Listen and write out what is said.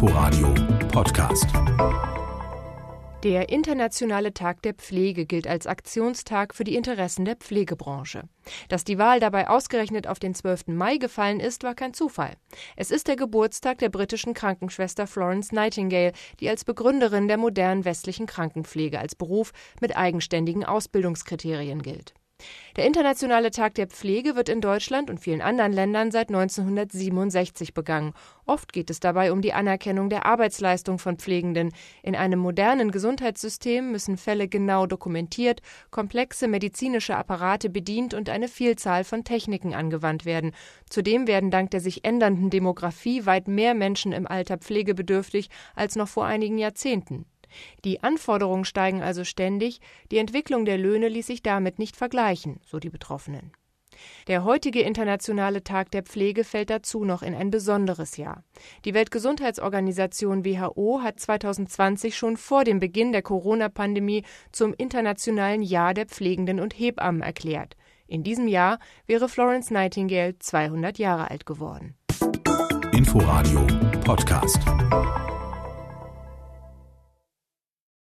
Inforadio Podcast. Der Internationale Tag der Pflege gilt als Aktionstag für die Interessen der Pflegebranche. Dass die Wahl dabei ausgerechnet auf den 12. Mai gefallen ist, war kein Zufall. Es ist der Geburtstag der britischen Krankenschwester Florence Nightingale, die als Begründerin der modernen westlichen Krankenpflege als Beruf mit eigenständigen Ausbildungskriterien gilt. Der Internationale Tag der Pflege wird in Deutschland und vielen anderen Ländern seit 1967 begangen. Oft geht es dabei um die Anerkennung der Arbeitsleistung von Pflegenden. In einem modernen Gesundheitssystem müssen Fälle genau dokumentiert, komplexe medizinische Apparate bedient und eine Vielzahl von Techniken angewandt werden. Zudem werden dank der sich ändernden Demografie weit mehr Menschen im Alter pflegebedürftig als noch vor einigen Jahrzehnten. Die Anforderungen steigen also ständig, die Entwicklung der Löhne ließ sich damit nicht vergleichen, so die Betroffenen. Der heutige Internationale Tag der Pflege fällt dazu noch in ein besonderes Jahr. Die Weltgesundheitsorganisation WHO hat 2020 schon vor dem Beginn der Corona-Pandemie zum Internationalen Jahr der Pflegenden und Hebammen erklärt. In diesem Jahr wäre Florence Nightingale 200 Jahre alt geworden. Inforadio Podcast.